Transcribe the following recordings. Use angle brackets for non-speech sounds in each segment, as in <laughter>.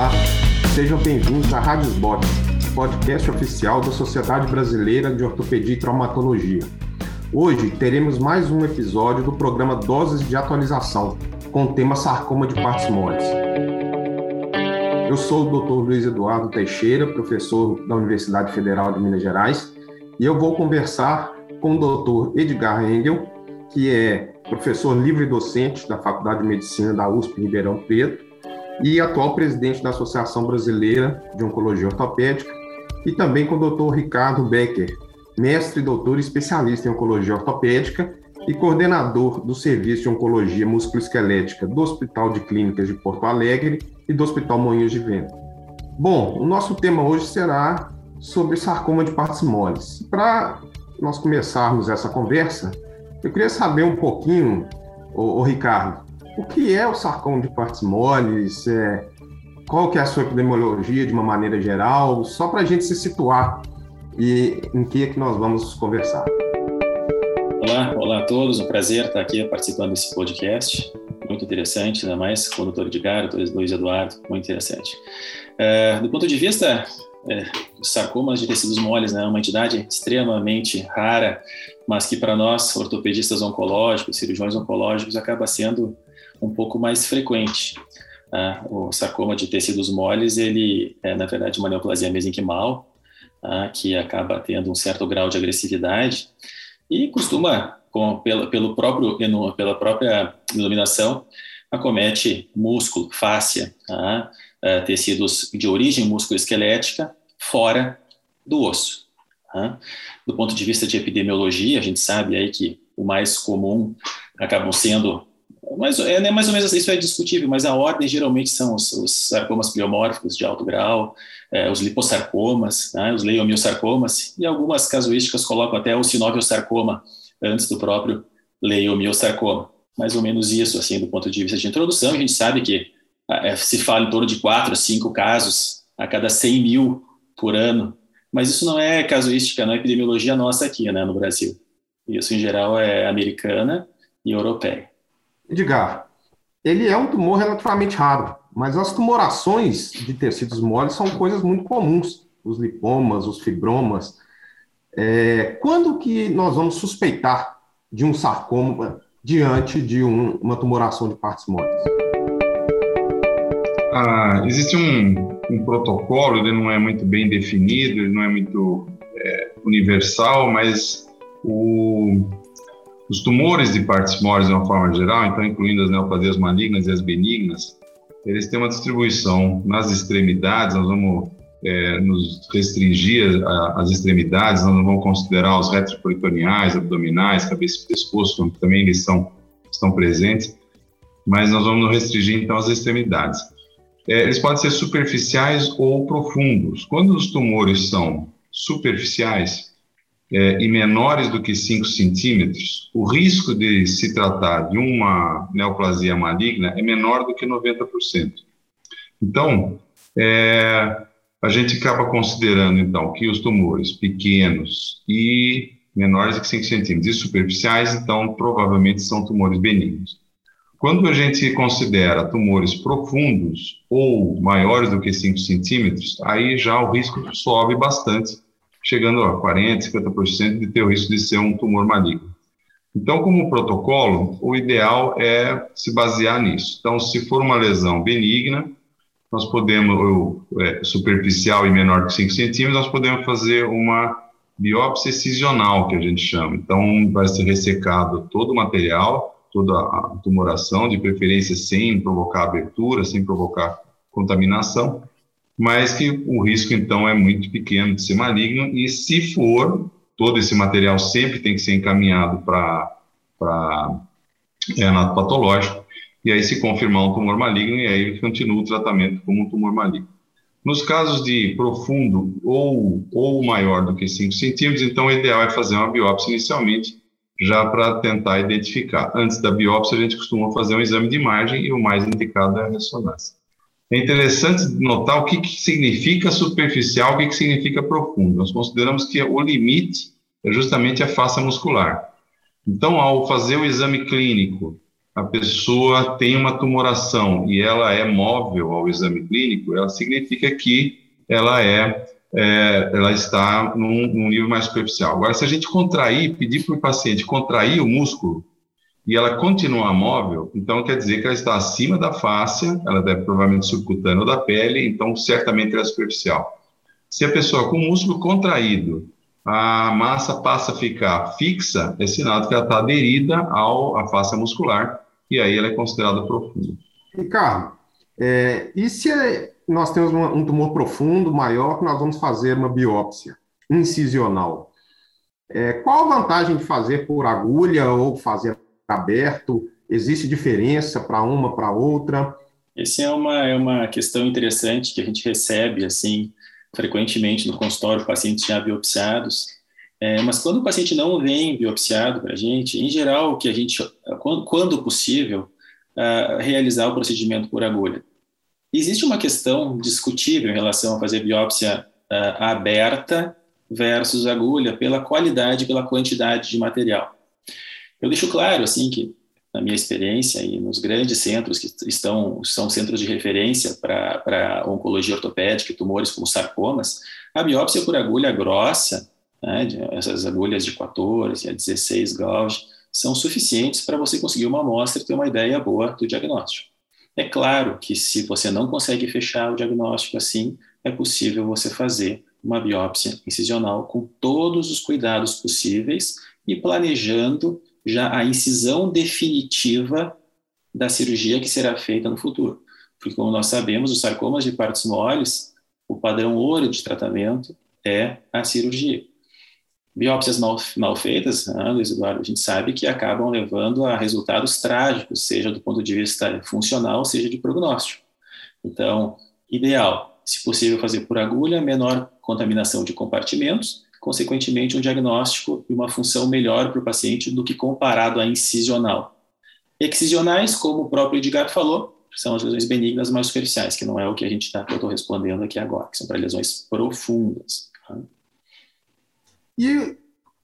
Olá, sejam bem-vindos à Rádio Bot, podcast oficial da Sociedade Brasileira de Ortopedia e Traumatologia. Hoje teremos mais um episódio do programa Doses de Atualização, com o tema sarcoma de partes moles. Eu sou o Dr. Luiz Eduardo Teixeira, professor da Universidade Federal de Minas Gerais, e eu vou conversar com o Dr. Edgar Engel, que é professor livre docente da Faculdade de Medicina da USP Ribeirão Preto e atual presidente da Associação Brasileira de Oncologia Ortopédica, e também com o Dr. Ricardo Becker, mestre, doutor e especialista em oncologia ortopédica e coordenador do Serviço de Oncologia Musculoesquelética do Hospital de Clínicas de Porto Alegre e do Hospital Moinhos de Vento. Bom, o nosso tema hoje será sobre sarcoma de partes moles. Para nós começarmos essa conversa, eu queria saber um pouquinho, o Ricardo, o que é o sarcoma de partes? É, qual que é a sua epidemiologia de uma maneira geral? Só para a gente se situar e em que é que nós vamos conversar. Olá, olá a todos, um prazer estar aqui participando desse podcast, muito interessante, ainda mais com o doutor Edgar, o doutor Luiz Eduardo, muito interessante. Uh, do ponto de vista é, sarcomas de tecidos moles, né, uma entidade extremamente rara, mas que para nós, ortopedistas oncológicos, cirurgiões oncológicos, acaba sendo um pouco mais frequente. Uh, o sarcoma de tecidos moles, ele é, na verdade, uma neoplasia mesenquimal, uh, que acaba tendo um certo grau de agressividade e costuma, com, pela, pelo próprio, pela própria iluminação, acomete músculo, fáscia, uh, tecidos de origem musculoesquelética fora do osso. Do ponto de vista de epidemiologia, a gente sabe aí que o mais comum acabam sendo mas é né, mais ou menos isso é discutível, mas a ordem geralmente são os, os sarcomas pleomórficos de alto grau, é, os liposarcomas, né, os leiomiosarcomas, e algumas casuísticas colocam até o sinoviosarcoma antes do próprio leiomiosarcoma. Mais ou menos isso, assim, do ponto de vista de introdução. A gente sabe que é, se fala em torno de 4 a 5 casos a cada 100 mil por ano, mas isso não é casuística, não é epidemiologia nossa aqui, né, no Brasil. Isso, em geral, é americana e europeia. Edgar, ele é um tumor relativamente raro, mas as tumorações de tecidos moles são coisas muito comuns, os lipomas, os fibromas. É, quando que nós vamos suspeitar de um sarcoma diante de um, uma tumoração de partes moles? Ah, existe um, um, protocolo, ele não é muito bem definido, ele não é muito é, universal, mas o, os tumores de partes moles, de uma forma geral, então incluindo as neoplasias malignas e as benignas, eles têm uma distribuição nas extremidades, nós vamos é, nos restringir às extremidades, nós não vamos considerar os retroperitoneais, abdominais, cabeça e pescoço, também eles são, estão presentes, mas nós vamos nos restringir então às extremidades. É, eles podem ser superficiais ou profundos. Quando os tumores são superficiais, é, e menores do que 5 centímetros, o risco de se tratar de uma neoplasia maligna é menor do que 90%. Então, é, a gente acaba considerando, então, que os tumores pequenos e menores do que 5 centímetros e superficiais, então, provavelmente são tumores benignos. Quando a gente considera tumores profundos ou maiores do que 5 centímetros, aí já o risco sobe bastante, chegando a 40%, 50% de ter o risco de ser um tumor maligno. Então, como protocolo, o ideal é se basear nisso. Então, se for uma lesão benigna, nós podemos, ou, é, superficial e menor que 5 centímetros, nós podemos fazer uma biópsia excisional, que a gente chama. Então, vai ser ressecado todo o material, toda a tumoração, de preferência sem provocar abertura, sem provocar contaminação, mas que o risco, então, é muito pequeno de ser maligno, e se for, todo esse material sempre tem que ser encaminhado para é, patológico, e aí se confirmar um tumor maligno, e aí continua o tratamento como um tumor maligno. Nos casos de profundo ou, ou maior do que 5 centímetros, então o ideal é fazer uma biópsia inicialmente, já para tentar identificar. Antes da biópsia, a gente costuma fazer um exame de imagem e o mais indicado é a ressonância. É interessante notar o que, que significa superficial, o que, que significa profundo. Nós consideramos que o limite é justamente a face muscular. Então, ao fazer o exame clínico a pessoa tem uma tumoração e ela é móvel ao exame clínico, ela significa que ela é, é ela está num, num, nível mais superficial. Agora, se a gente contrair, pedir para o paciente contrair o músculo e ela continuar móvel, então quer dizer que ela está acima da fáscia, ela deve provavelmente subcutânea ou da pele, então certamente ela é superficial. Se a pessoa com o músculo contraído a massa passa a ficar fixa, é sinal de que ela está aderida ao, à face muscular, e aí ela é considerada profunda. Ricardo, é, e se é, nós temos uma, um tumor profundo, maior, que nós vamos fazer uma biópsia incisional? É, qual a vantagem de fazer por agulha ou fazer aberto? Existe diferença para uma, para outra? Essa é uma, é uma questão interessante que a gente recebe, assim, frequentemente no consultório pacientes já biopsiados, é, mas quando o paciente não vem biopsiado para a gente, em geral, que a gente, quando, quando possível, uh, realizar o procedimento por agulha. Existe uma questão discutível em relação a fazer biópsia uh, aberta versus agulha pela qualidade, pela quantidade de material. Eu deixo claro, assim, que na minha experiência e nos grandes centros que estão são centros de referência para oncologia ortopédica, tumores como sarcomas, a biópsia por agulha grossa, né, essas agulhas de 14 a 16 gauge, são suficientes para você conseguir uma amostra e ter uma ideia boa do diagnóstico. É claro que se você não consegue fechar o diagnóstico assim, é possível você fazer uma biópsia incisional com todos os cuidados possíveis e planejando já a incisão definitiva da cirurgia que será feita no futuro. Porque, como nós sabemos, os sarcomas de partes moles, o padrão ouro de tratamento é a cirurgia. Biópsias mal, mal feitas, né, Luiz Eduardo, a gente sabe que acabam levando a resultados trágicos, seja do ponto de vista funcional, seja de prognóstico. Então, ideal, se possível, fazer por agulha, menor contaminação de compartimentos, consequentemente, um diagnóstico e uma função melhor para o paciente do que comparado à incisional. Excisionais, como o próprio Edgar falou, são as lesões benignas mais superficiais, que não é o que a gente está, eu respondendo aqui agora, que são para lesões profundas. Tá? E,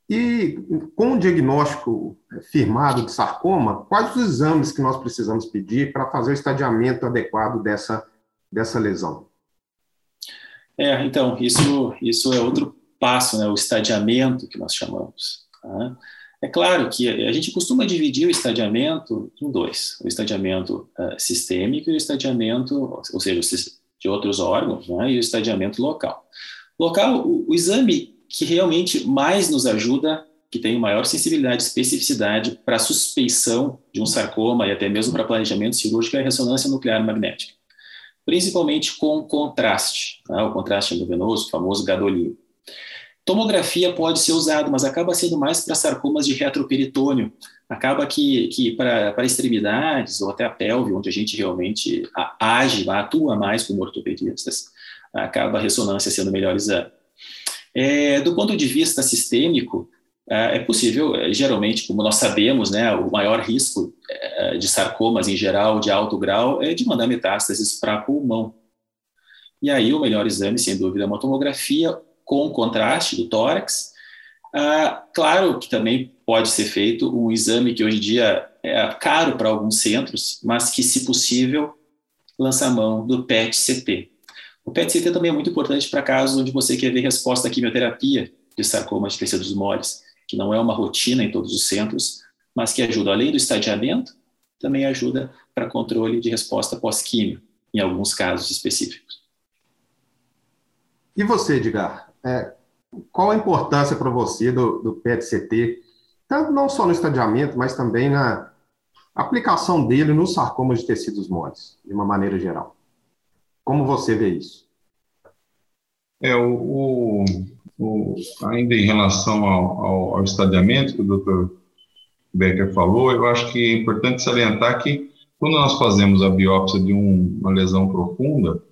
e com o diagnóstico firmado de sarcoma, quais os exames que nós precisamos pedir para fazer o estadiamento adequado dessa, dessa lesão? É, então, isso, isso é outro passo, né, o estadiamento que nós chamamos. Tá? É claro que a gente costuma dividir o estadiamento em dois: o estadiamento uh, sistêmico e o estadiamento, ou seja, de outros órgãos, né, e o estadiamento local. Local, o, o exame que realmente mais nos ajuda, que tem maior sensibilidade e especificidade para suspeição de um sarcoma e até mesmo para planejamento cirúrgico é a ressonância nuclear magnética, principalmente com contraste, né, o contraste endovenoso, o famoso gadolino. Tomografia pode ser usado, mas acaba sendo mais para sarcomas de retroperitônio. Acaba que, que para extremidades ou até a pelve, onde a gente realmente age, atua mais como ortopedistas, acaba a ressonância sendo o melhor exame. É, do ponto de vista sistêmico, é, é possível, é, geralmente, como nós sabemos, né, o maior risco é, de sarcomas em geral, de alto grau, é de mandar metástases para pulmão. E aí, o melhor exame, sem dúvida, é uma tomografia com contraste do tórax. Ah, claro que também pode ser feito um exame que hoje em dia é caro para alguns centros, mas que, se possível, lança a mão do PET-CT. O PET-CT também é muito importante para casos onde você quer ver resposta à quimioterapia de sarcoma de tecidos moles, que não é uma rotina em todos os centros, mas que ajuda, além do estadiamento, também ajuda para controle de resposta pós-químio, em alguns casos específicos. E você, Edgar? É, qual a importância para você do, do PET-CT, tanto não só no estadiamento, mas também na aplicação dele nos sarcomas de tecidos moles, de uma maneira geral? Como você vê isso? É, o, o, ainda em relação ao, ao, ao estadiamento que o Dr. Becker falou, eu acho que é importante salientar que quando nós fazemos a biópsia de um, uma lesão profunda,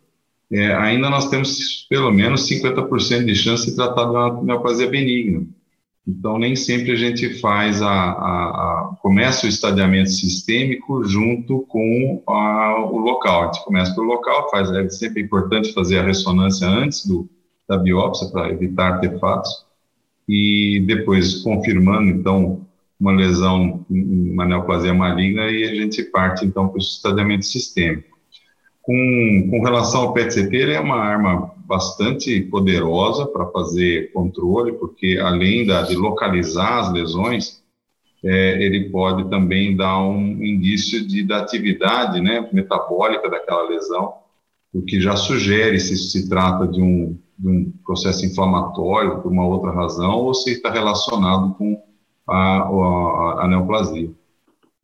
é, ainda nós temos pelo menos 50% de chance de tratar de uma neoplasia benigna. Então, nem sempre a gente faz a, a, a começa o estadiamento sistêmico junto com a, o local. A gente começa pelo local, faz, é sempre importante fazer a ressonância antes do, da biópsia para evitar artefatos e depois confirmando então uma lesão, uma neoplasia maligna, e a gente parte então para o estadiamento sistêmico. Com, com relação ao PET-CT, ele é uma arma bastante poderosa para fazer controle, porque além da, de localizar as lesões, é, ele pode também dar um indício de, da atividade né, metabólica daquela lesão, o que já sugere se se trata de um, de um processo inflamatório por uma outra razão ou se está relacionado com a, a, a neoplasia.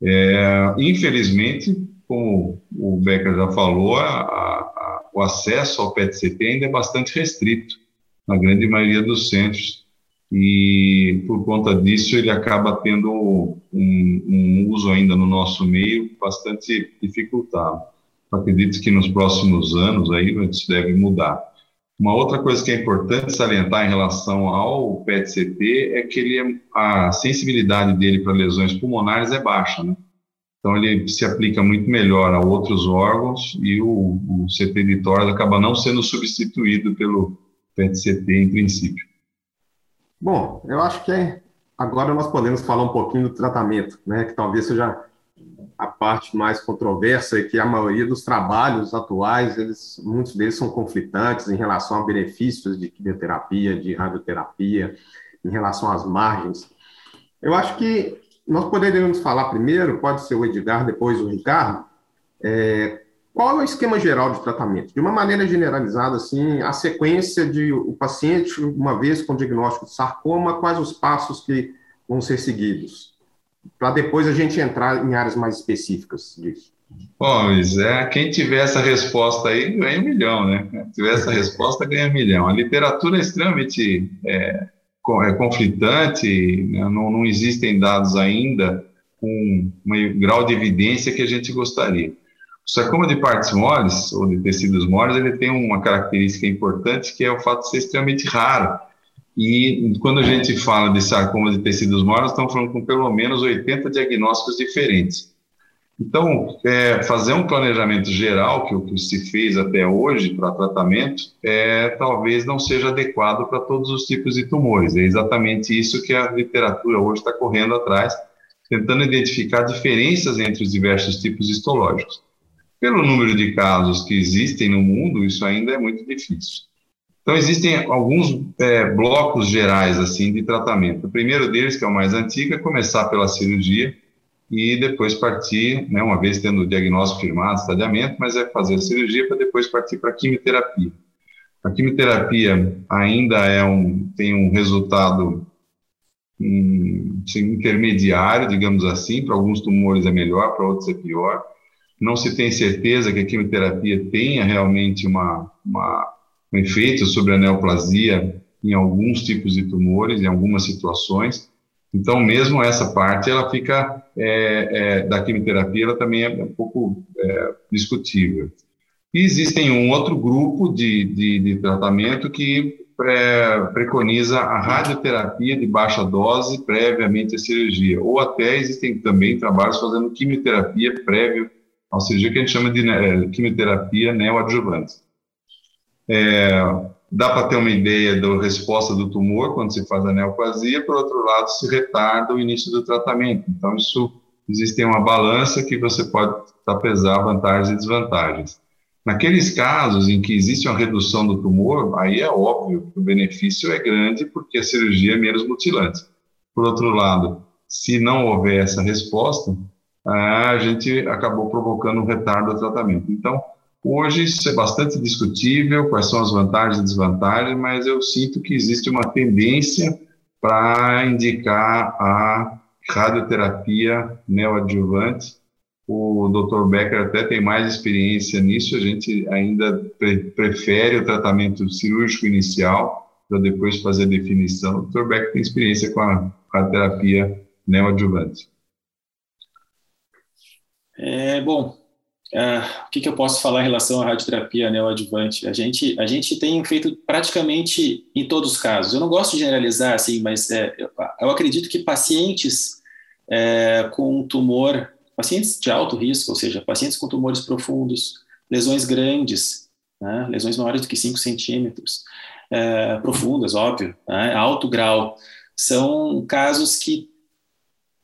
É, infelizmente, como o Becker já falou, a, a, o acesso ao PET-CT ainda é bastante restrito na grande maioria dos centros e por conta disso ele acaba tendo um, um uso ainda no nosso meio bastante dificultado. Acredito que nos próximos anos aí isso deve mudar. Uma outra coisa que é importante salientar em relação ao PET-CT é que ele, é, a sensibilidade dele para lesões pulmonares é baixa, né? Então ele se aplica muito melhor a outros órgãos e o, o CT de tórax acaba não sendo substituído pelo PET-CT em princípio. Bom, eu acho que agora nós podemos falar um pouquinho do tratamento, né? Que talvez seja a parte mais controversa é que a maioria dos trabalhos atuais, eles, muitos deles são conflitantes em relação a benefícios de quimioterapia, de radioterapia, em relação às margens. Eu acho que nós poderíamos falar primeiro, pode ser o Edgar, depois o Ricardo, é, qual é o esquema geral de tratamento? De uma maneira generalizada, assim, a sequência de o paciente, uma vez com diagnóstico de sarcoma, quais os passos que vão ser seguidos? para depois a gente entrar em áreas mais específicas disso. Pois é, quem tiver essa resposta aí ganha um milhão, né? Se tiver essa resposta, ganha um milhão. A literatura é extremamente é conflitante, né? não, não existem dados ainda com um grau de evidência que a gente gostaria. O sarcoma de partes moles, ou de tecidos moles, ele tem uma característica importante, que é o fato de ser extremamente raro. E quando a gente fala de sarcoma de tecidos moles, estamos falando com pelo menos 80 diagnósticos diferentes. Então, é, fazer um planejamento geral, que é o que se fez até hoje para tratamento, é, talvez não seja adequado para todos os tipos de tumores. É exatamente isso que a literatura hoje está correndo atrás, tentando identificar diferenças entre os diversos tipos histológicos. Pelo número de casos que existem no mundo, isso ainda é muito difícil. Então, existem alguns é, blocos gerais assim de tratamento. O primeiro deles, que é o mais antigo, é começar pela cirurgia e depois partir, né, uma vez tendo o diagnóstico firmado, estadiamento, mas é fazer a cirurgia para depois partir para a quimioterapia. A quimioterapia ainda é um, tem um resultado um, intermediário, digamos assim, para alguns tumores é melhor, para outros é pior. Não se tem certeza que a quimioterapia tenha realmente uma, uma um efeito sobre a neoplasia em alguns tipos de tumores, em algumas situações. Então, mesmo essa parte, ela fica, é, é, da quimioterapia, ela também é um pouco é, discutível. E existem um outro grupo de, de, de tratamento que preconiza a radioterapia de baixa dose previamente à cirurgia, ou até existem também trabalhos fazendo quimioterapia prévia à cirurgia, que a gente chama de né, quimioterapia neoadjuvante. É, dá para ter uma ideia da resposta do tumor quando se faz a neoplasia, por outro lado, se retarda o início do tratamento. Então, isso existe uma balança que você pode pesar vantagens e desvantagens. Naqueles casos em que existe uma redução do tumor, aí é óbvio que o benefício é grande porque a cirurgia é menos mutilante. Por outro lado, se não houver essa resposta, a gente acabou provocando um retardo do tratamento. Então, Hoje isso é bastante discutível, quais são as vantagens e desvantagens, mas eu sinto que existe uma tendência para indicar a radioterapia neoadjuvante. O Dr. Becker até tem mais experiência nisso, a gente ainda pre prefere o tratamento cirúrgico inicial para depois fazer a definição. O Dr. Becker tem experiência com a radioterapia neoadjuvante. É, bom, Uh, o que, que, eu posso falar em relação à radioterapia neoadjuvante? A gente, a gente tem feito praticamente em todos os casos. Eu não gosto de generalizar, assim, mas é, eu, eu, acredito que pacientes é, com tumor, pacientes de alto risco, ou seja, pacientes com tumores profundos, lesões grandes, né, lesões maiores do que 5 centímetros, é, profundas, óbvio, né, alto grau, são casos que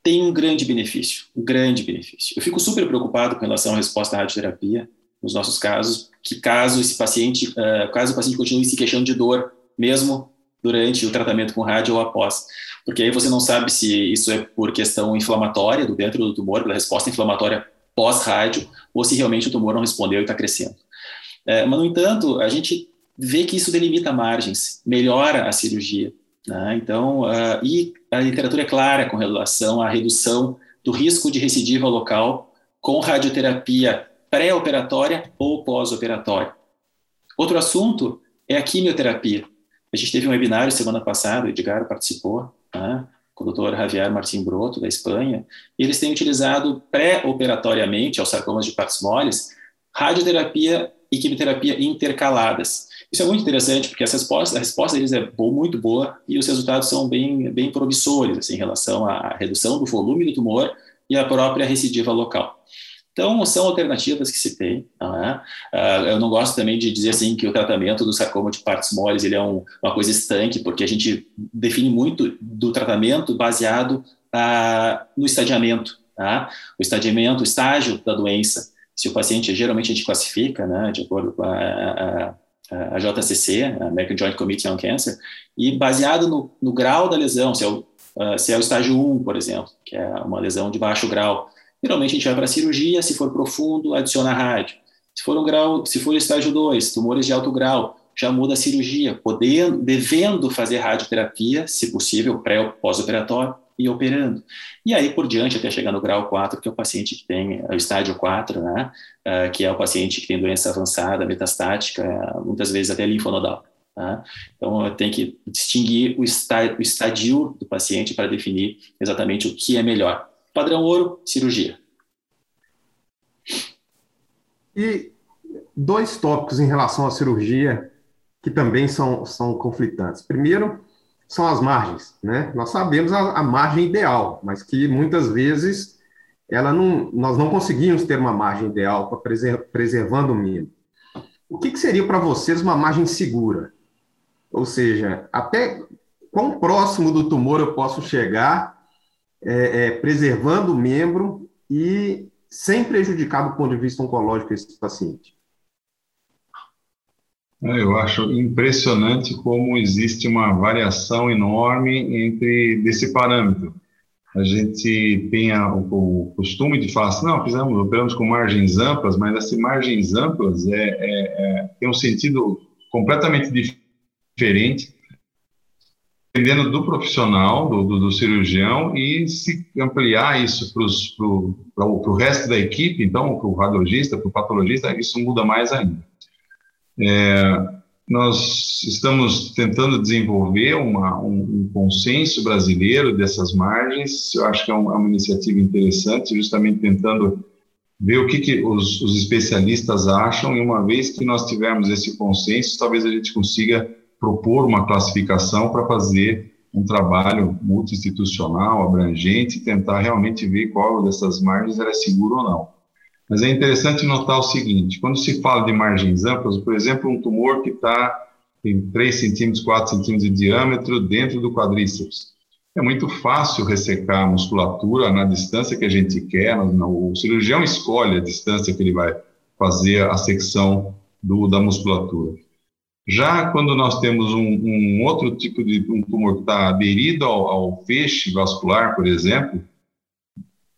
tem um grande benefício, um grande benefício. Eu fico super preocupado com relação à resposta à radioterapia nos nossos casos, que caso esse paciente, uh, caso o paciente continue se queixando de dor, mesmo durante o tratamento com rádio ou após, porque aí você não sabe se isso é por questão inflamatória do dentro do tumor, pela resposta inflamatória pós-rádio, ou se realmente o tumor não respondeu e está crescendo. É, mas, no entanto, a gente vê que isso delimita margens, melhora a cirurgia. Né? Então, uh, e a literatura é clara com relação à redução do risco de recidiva local com radioterapia pré-operatória ou pós-operatória. Outro assunto é a quimioterapia. A gente teve um webinário semana passada, o Edgar participou, né, com o doutor Javier Martim Broto, da Espanha, e eles têm utilizado pré-operatoriamente, aos sarcomas de partes moles, radioterapia e quimioterapia intercaladas. Isso é muito interessante, porque essa resposta, a resposta deles é muito boa e os resultados são bem, bem promissores assim, em relação à redução do volume do tumor e à própria recidiva local. Então, são alternativas que se tem. Não é? Uh, eu não gosto também de dizer assim que o tratamento do sarcoma de partes moles ele é um, uma coisa estanque, porque a gente define muito do tratamento baseado uh, no estadiamento. Tá? O estadiamento, o estágio da doença. Se o paciente, geralmente a gente classifica, né, de acordo com a, a, a JCC, a American Joint Committee on Cancer, e baseado no, no grau da lesão, se é, o, uh, se é o estágio 1, por exemplo, que é uma lesão de baixo grau, Geralmente a gente vai para a cirurgia, se for profundo, adiciona rádio. Se for um grau, se for estágio 2, tumores de alto grau, já muda a cirurgia, podendo, devendo fazer radioterapia, se possível, pré ou pós-operatório, e operando. E aí por diante, até chegar no grau 4, que é o paciente que tem é o estágio 4, né, uh, que é o paciente que tem doença avançada, metastática, muitas vezes até linfonodal. Tá? Então, tem que distinguir o, o estadio do paciente para definir exatamente o que é melhor. Padrão ouro, cirurgia. E dois tópicos em relação à cirurgia que também são, são conflitantes. Primeiro, são as margens, né? Nós sabemos a, a margem ideal, mas que muitas vezes ela não, nós não conseguimos ter uma margem ideal para preser, preservando o mínimo. O que, que seria para vocês uma margem segura? Ou seja, até quão próximo do tumor eu posso chegar é, é, preservando o membro e sem prejudicar do ponto de vista oncológico esse paciente? É, eu acho impressionante como existe uma variação enorme entre desse parâmetro. A gente tem o, costume de falar assim, não, fizemos, operamos com margens amplas, mas essas margens amplas é, é, é, tem um sentido completamente diferente dependendo do profissional, do, do, do cirurgião, e se ampliar isso para o resto da equipe, então, para o radiologista, para o patologista, isso muda mais ainda. É, nós estamos tentando desenvolver uma, um, um, consenso brasileiro dessas margens, eu acho que é, é uma iniciativa interessante, justamente tentando ver o que, que os, os especialistas acham, e uma vez que nós tivermos esse consenso, talvez a gente consiga propor uma classificação para fazer um trabalho multi-institucional, abrangente, tentar realmente ver qual dessas margens era seguro ou não. Mas é interessante notar o seguinte, quando se fala de margens amplas, por exemplo, um tumor que está em 3 centímetros, 4 centímetros de diâmetro dentro do quadríceps, é muito fácil ressecar a musculatura na distância que a gente quer, o cirurgião escolhe a distância que ele vai fazer a secção do, da musculatura. Já quando nós temos um, um outro tipo de um tumor que está aderido ao, ao feixe vascular, por exemplo,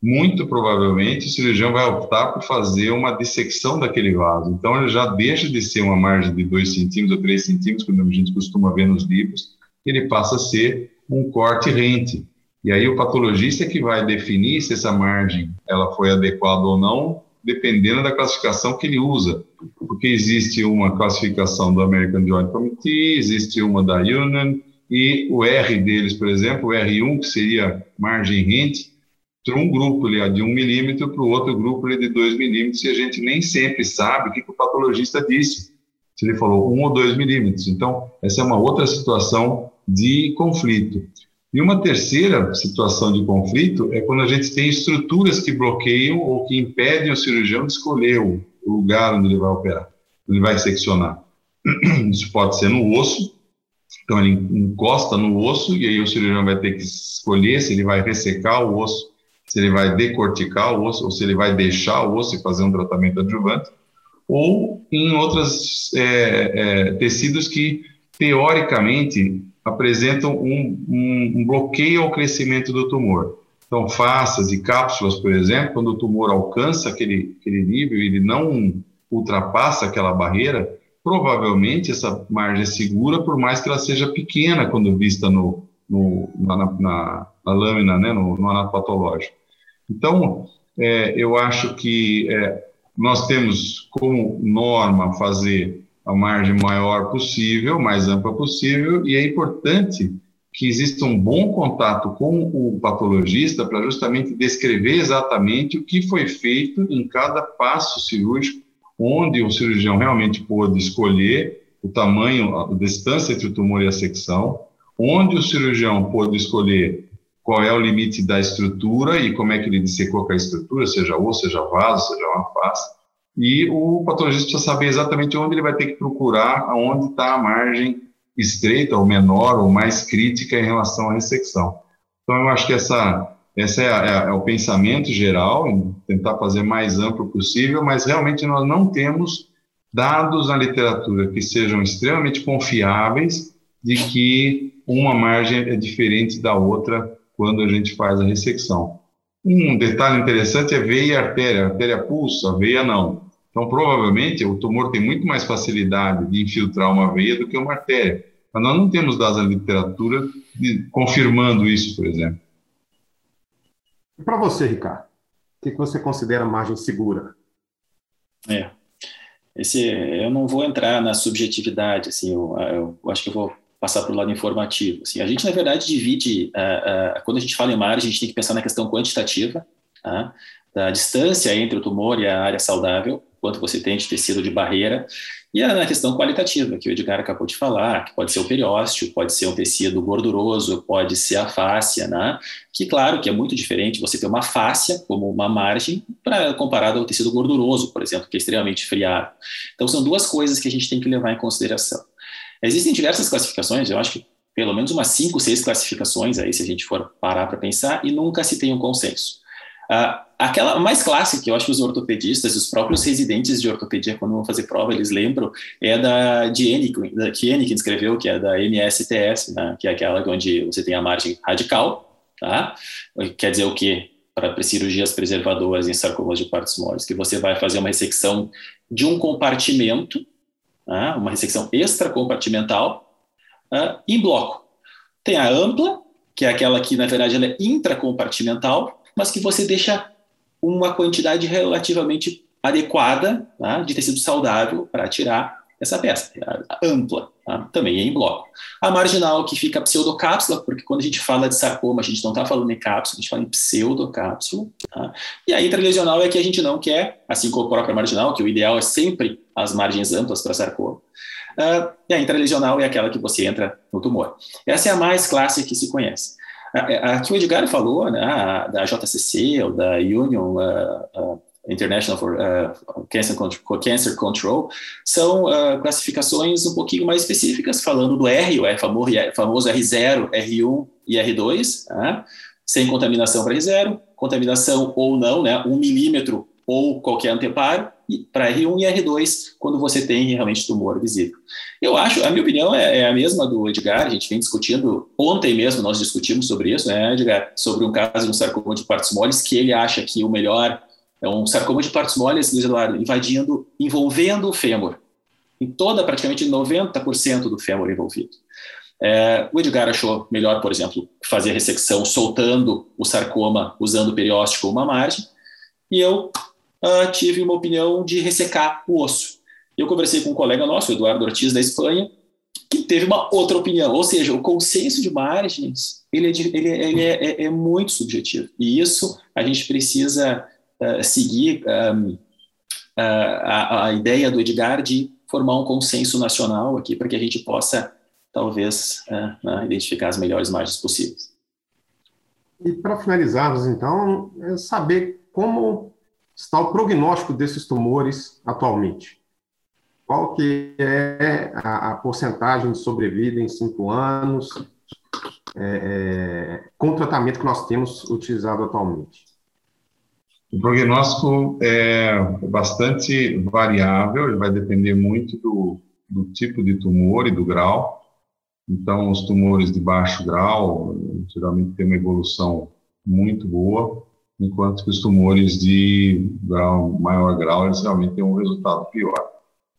muito provavelmente o cirurgião vai optar por fazer uma dissecção daquele vaso. Então, ele já deixa de ser uma margem de 2 centímetros ou 3 centímetros, como a gente costuma ver nos livros, ele passa a ser um corte rente. E aí o patologista é que vai definir se essa margem ela foi adequada ou não, dependendo da classificação que ele usa, porque existe uma classificação do American Joint Committee, existe uma da Union, e o R deles, por exemplo, o R1, que seria margem rente, para um grupo ele é de 1 milímetro, para o outro grupo ele é de 2 milímetros, e a gente nem sempre sabe o que, que o patologista disse, se ele falou 1 ou 2 milímetros. Então, essa é uma outra situação de conflito. E uma terceira situação de conflito é quando a gente tem estruturas que bloqueiam ou que impedem o cirurgião de escolher o lugar onde ele vai operar, onde ele vai seccionar. <clears throat> Isso pode ser no osso, então ele encosta no osso e aí o cirurgião vai ter que escolher se ele vai ressecar o osso se ele vai decorticar o osso ou se ele vai deixar o osso e fazer um tratamento adjuvante, ou em outros é, é, tecidos que, teoricamente, apresentam um, um, um, bloqueio ao crescimento do tumor. Então, faces e cápsulas, por exemplo, quando o tumor alcança aquele, aquele nível ele não ultrapassa aquela barreira, provavelmente essa margem é segura, por mais que ela seja pequena quando vista no, no na, na, na, lâmina, né, no, no anatopatológico. Então, é, eu acho que é, nós temos como norma fazer a margem maior possível, mais ampla possível, e é importante que exista um bom contato com o patologista para justamente descrever exatamente o que foi feito em cada passo cirúrgico, onde o cirurgião realmente pôde escolher o tamanho, a distância entre o tumor e a secção, onde o cirurgião pôde escolher qual é o limite da estrutura e como é que ele dissecou a estrutura, seja osso, seja vaso, seja uma face. E o patologista precisa saber exatamente onde ele vai ter que procurar, aonde está a margem estreita ou menor ou mais crítica em relação à ressecção. Então, eu acho que essa, essa é, é, é o pensamento geral, tentar fazer mais amplo possível, mas realmente nós não temos dados na literatura que sejam extremamente confiáveis de que uma margem é diferente da outra quando a gente faz a ressecção. Um detalhe interessante é veia e artéria. A artéria pulsa, a veia não. Então, provavelmente, o tumor tem muito mais facilidade de infiltrar uma veia do que uma artéria. Mas nós não temos dados na literatura de, confirmando isso, por exemplo. E para você, Ricardo, o que você considera margem segura? É, esse, eu não vou entrar na subjetividade, assim, eu, eu acho que eu vou passar para o lado informativo. Assim, a gente, na verdade, divide, uh, uh, quando a gente fala em margem, a gente tem que pensar na questão quantitativa, tá? da distância entre o tumor e a área saudável, quanto você tem de tecido de barreira, e na questão qualitativa, que o Edgar acabou de falar, que pode ser o periósteo, pode ser um tecido gorduroso, pode ser a fáscia, né? que claro que é muito diferente você ter uma fáscia como uma margem para comparado ao tecido gorduroso, por exemplo, que é extremamente friado. Então são duas coisas que a gente tem que levar em consideração. Existem diversas classificações, eu acho que pelo menos umas cinco, seis classificações aí, se a gente for parar para pensar, e nunca se tem um consenso. Uh, aquela mais clássica, que eu acho que os ortopedistas, os próprios residentes de ortopedia, quando vão fazer prova, eles lembram, é da de Enikin, da, que Enikin escreveu, que é da MSTS, né, que é aquela onde você tem a margem radical, tá? Quer dizer o quê? Para cirurgias preservadoras em sarcomas de partes moles, que você vai fazer uma ressecção de um compartimento né, uma ressecção extracompartimental uh, em bloco. Tem a ampla, que é aquela que, na verdade, ela é intracompartimental, mas que você deixa uma quantidade relativamente adequada tá, de tecido saudável para tirar essa peça, ampla, tá? também é em bloco. A marginal, que fica pseudocápsula, porque quando a gente fala de sarcoma, a gente não está falando em cápsula, a gente fala em pseudocápsula. Tá? E a intralesional é que a gente não quer, assim como a própria marginal, que o ideal é sempre as margens amplas para sarcoma. Uh, e a intralesional é aquela que você entra no tumor. Essa é a mais clássica que se conhece. A, que o Edgar falou, né, da JCC ou da Union uh, uh, International for uh, Cancer, Control, Cancer, Control, são uh, classificações um pouquinho mais específicas, falando do R, o famoso, famoso R0, R1 e R2, tá? sem contaminação para R0, contaminação ou não, né, um milímetro ou qualquer anteparo, para R1 e R2, quando você tem realmente tumor visível. Eu acho, a minha opinião é, é, a mesma do Edgar, a gente vem discutindo, ontem mesmo nós discutimos sobre isso, né, Edgar, sobre um caso de um sarcoma de partes moles, que ele acha que o melhor é um sarcoma de partes moles, Luiz Eduardo, invadindo, envolvendo o fêmur. Em toda, praticamente 90% do fêmur envolvido. É, o Edgar achou melhor, por exemplo, fazer a ressecção soltando o sarcoma usando o periósteo como uma margem, e eu uh, tive uma opinião de ressecar o osso. Eu conversei com um colega nosso, Eduardo Ortiz, da Espanha, que teve uma outra opinião, ou seja, o consenso de margens ele, é, ele, é, ele é, é, é muito subjetivo, e isso a gente precisa uh, seguir um, uh, a, a, ideia do Edgar de formar um consenso nacional aqui para que a gente possa, talvez, uh, identificar as melhores margens possíveis. E para finalizarmos, então, é saber como está o prognóstico desses tumores atualmente. Qual que é a, a porcentagem de sobrevida em cinco anos é, é, com o tratamento que nós temos utilizado atualmente? O prognóstico é bastante variável, ele vai depender muito do, do tipo de tumor e do grau. Então, os tumores de baixo grau geralmente têm uma evolução muito boa, enquanto que os tumores de grau, maior grau eles realmente têm um resultado pior.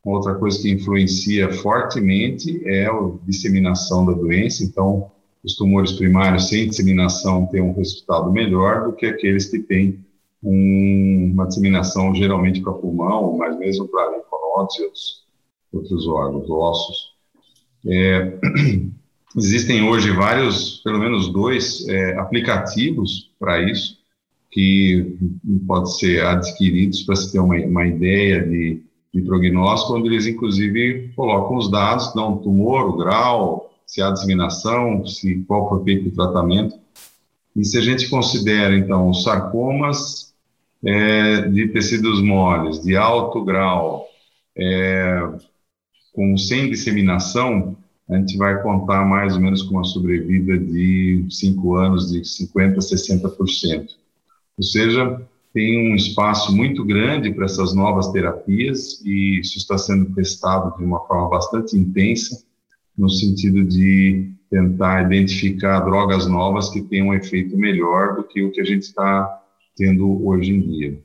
Outra coisa que influencia fortemente é a disseminação da doença. Então, os tumores primários sem disseminação têm um resultado melhor do que aqueles que têm um, uma disseminação geralmente para pulmão, mas mesmo para linfonodos e outros, outros órgãos, ossos. É, <clears throat> existem hoje vários, pelo menos dois, é, aplicativos para isso, que podem ser adquiridos para se ter uma, uma ideia de, de prognóstico, onde eles, inclusive, colocam os dados, dão tumor, o grau, se há disseminação, se qual foi feito o tratamento. E se a gente considera, então, os sarcomas é, de tecidos moles de alto grau, é, com sem disseminação, a gente vai contar mais ou menos com uma sobrevida de 5 anos de 50% a 60%. Ou seja, tem um espaço muito grande para essas novas terapias e isso está sendo testado de uma forma bastante intensa, no sentido de tentar identificar drogas novas que tenham um efeito melhor do que o que a gente está tendo hoje em dia.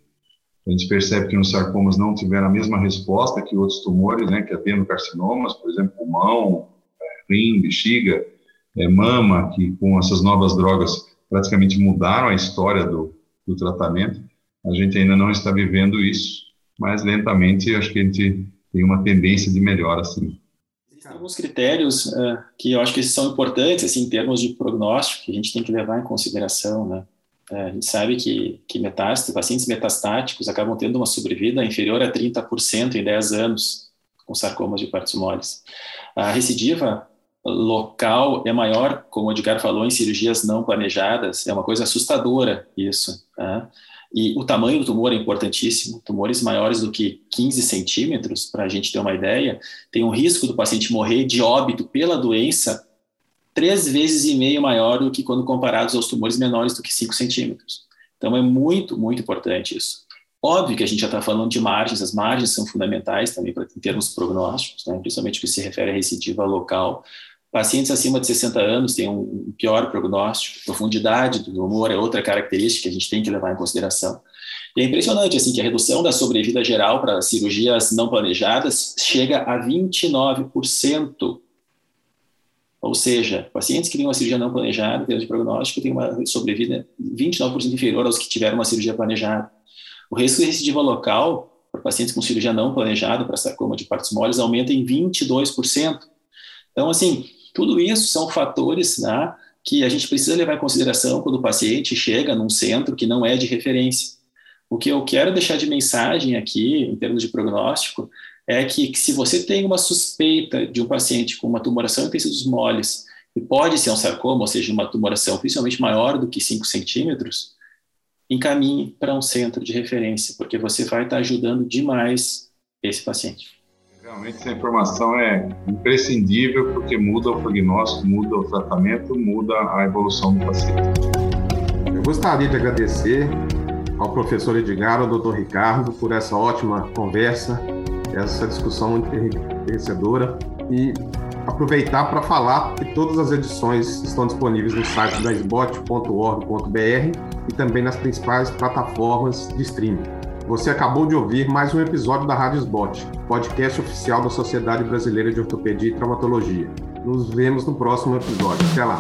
A gente percebe que nos sarcomas não tiveram a mesma resposta que outros tumores, né, que adenocarcinomas, por exemplo, pulmão, é, rim, bexiga, é, mama, que com essas novas drogas praticamente mudaram a história do, do tratamento. A gente ainda não está vivendo isso, mas lentamente acho que a gente tem uma tendência de melhora, sim. Existem alguns critérios uh, que eu acho que são importantes, assim, em termos de prognóstico, que a gente tem que levar em consideração, né? É, a gente sabe que, que metástase, pacientes metastáticos acabam tendo uma sobrevida inferior a 30% em 10 anos com sarcomas de partes moles. A recidiva local é maior, como o Edgar falou, em cirurgias não planejadas, é uma coisa assustadora isso. Tá? E o tamanho do tumor é importantíssimo. Tumores maiores do que 15 centímetros, para a gente ter uma ideia, tem um risco do paciente morrer de óbito pela doença três vezes e meio maior do que quando comparados aos tumores menores do que 5 centímetros. Então é muito, muito importante isso. Óbvio que a gente já está falando de margens, as margens são fundamentais também pra, em termos prognósticos, né? principalmente que se refere à recidiva local. Pacientes acima de 60 anos têm um pior prognóstico, profundidade do tumor é outra característica que a gente tem que levar em consideração. E é impressionante assim que a redução da sobrevida geral para cirurgias não planejadas chega a 29%. Ou seja, pacientes que têm uma cirurgia não planejada, em termos de prognóstico, têm uma sobrevida 29% inferior aos que tiveram uma cirurgia planejada. O risco de recidiva local para pacientes com cirurgia não planejada para sarcoma de partes moles aumenta em 22%. Então, assim, tudo isso são fatores né, que a gente precisa levar em consideração quando o paciente chega num centro que não é de referência. O que eu quero deixar de mensagem aqui, em termos de prognóstico, é que, que, se você tem uma suspeita de um paciente com uma tumoração em tecidos moles, e pode ser um sarcoma, ou seja, uma tumoração principalmente maior do que 5 centímetros, encaminhe para um centro de referência, porque você vai estar ajudando demais esse paciente. Realmente essa informação é imprescindível porque muda o prognóstico, muda o tratamento, muda a evolução do paciente. Eu gostaria de agradecer ao professor Edgar, ao doutor Ricardo, por essa ótima conversa essa discussão enriquecedora e aproveitar para falar que todas as edições estão disponíveis no site da sbot.org.br e também nas principais plataformas de streaming. Você acabou de ouvir mais um episódio da Rádio Sbot, podcast oficial da Sociedade Brasileira de Ortopedia e Traumatologia. Nos vemos no próximo episódio. Até lá!